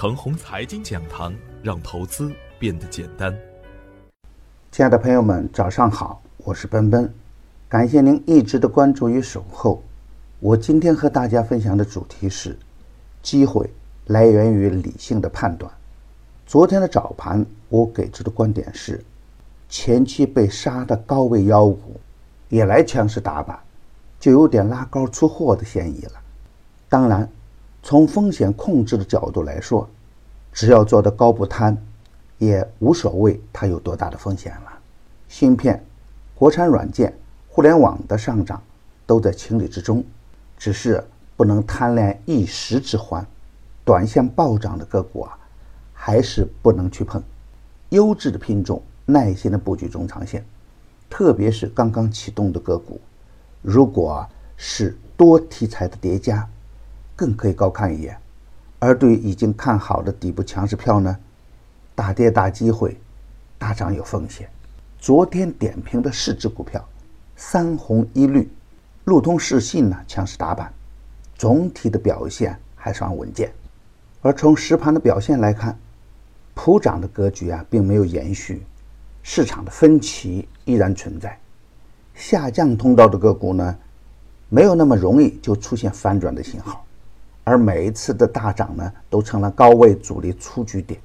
程红财经讲堂，让投资变得简单。亲爱的朋友们，早上好，我是奔奔，感谢您一直的关注与守候。我今天和大家分享的主题是：机会来源于理性的判断。昨天的早盘，我给出的观点是，前期被杀的高位妖股也来强势打板，就有点拉高出货的嫌疑了。当然。从风险控制的角度来说，只要做的高不贪，也无所谓它有多大的风险了。芯片、国产软件、互联网的上涨都在情理之中，只是不能贪恋一时之欢。短线暴涨的个股啊，还是不能去碰。优质的品种，耐心的布局中长线，特别是刚刚启动的个股，如果是多题材的叠加。更可以高看一眼，而对于已经看好的底部强势票呢，大跌大机会，大涨有风险。昨天点评的四只股票，三红一绿，路通视信呢强势打板，总体的表现还算稳健。而从实盘的表现来看，普涨的格局啊并没有延续，市场的分歧依然存在。下降通道的个股呢，没有那么容易就出现反转的信号。而每一次的大涨呢，都成了高位主力出局点。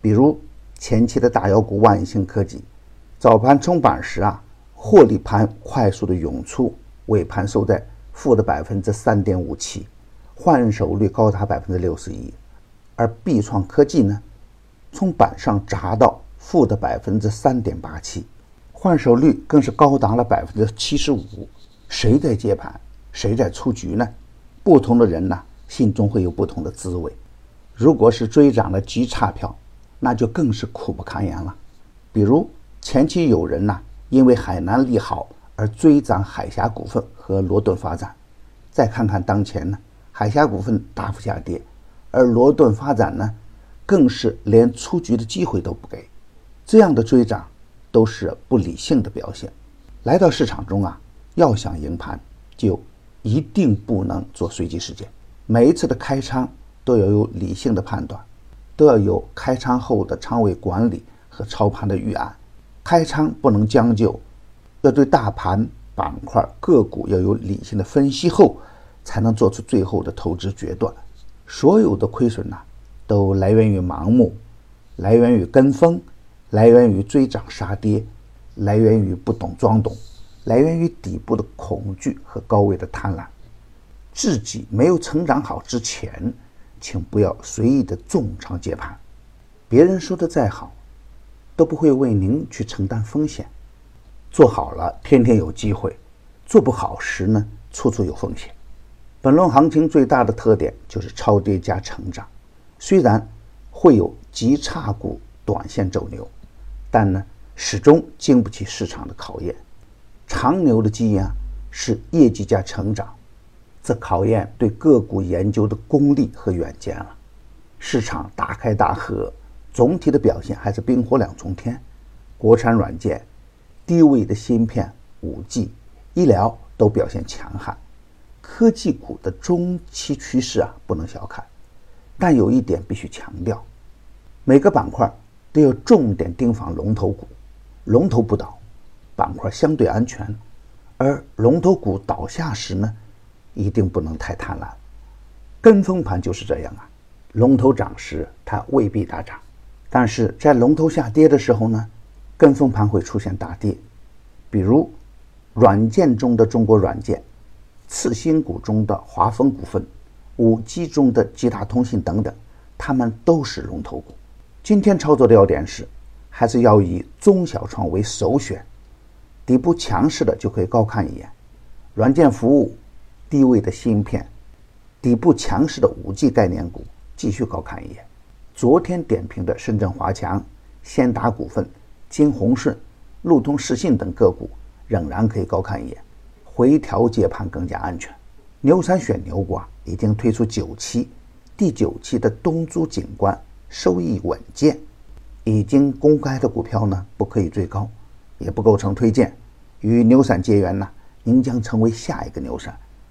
比如前期的大妖股万兴科技，早盘冲板时啊，获利盘快速的涌出，尾盘收在负的百分之三点五七，换手率高达百分之六十一。而必创科技呢，从板上砸到负的百分之三点八七，换手率更是高达了百分之七十五。谁在接盘，谁在出局呢？不同的人呢？心中会有不同的滋味。如果是追涨的极差票，那就更是苦不堪言了。比如前期有人呢，因为海南利好而追涨海峡股份和罗顿发展，再看看当前呢，海峡股份大幅下跌，而罗顿发展呢，更是连出局的机会都不给。这样的追涨都是不理性的表现。来到市场中啊，要想赢盘，就一定不能做随机事件。每一次的开仓都要有理性的判断，都要有开仓后的仓位管理和操盘的预案。开仓不能将就，要对大盘、板块、个股要有理性的分析后，才能做出最后的投资决断。所有的亏损呐，都来源于盲目，来源于跟风，来源于追涨杀跌，来源于不懂装懂，来源于底部的恐惧和高位的贪婪。自己没有成长好之前，请不要随意的重仓接盘。别人说的再好，都不会为您去承担风险。做好了，天天有机会；做不好时呢，处处有风险。本轮行情最大的特点就是超跌加成长。虽然会有极差股短线走牛，但呢，始终经不起市场的考验。长牛的基因啊，是业绩加成长。这考验对个股研究的功力和远见了。市场大开大合，总体的表现还是冰火两重天。国产软件、低位的芯片、五 G、医疗都表现强悍。科技股的中期趋势啊，不能小看。但有一点必须强调：每个板块都要重点盯防龙头股。龙头不倒，板块相对安全；而龙头股倒下时呢？一定不能太贪婪，跟风盘就是这样啊。龙头涨时，它未必大涨；但是在龙头下跌的时候呢，跟风盘会出现大跌。比如，软件中的中国软件、次新股中的华丰股份、五 G 中的吉大通信等等，它们都是龙头股。今天操作的要点是，还是要以中小创为首选，底部强势的就可以高看一眼，软件服务。低位的芯片，底部强势的五 G 概念股，继续高看一眼。昨天点评的深圳华强、先达股份、金鸿顺、路通视信等个股，仍然可以高看一眼。回调接盘更加安全。牛散选牛股啊已经推出九期，第九期的东珠景观收益稳健，已经公开的股票呢，不可以追高，也不构成推荐。与牛散结缘呢，您将成为下一个牛散。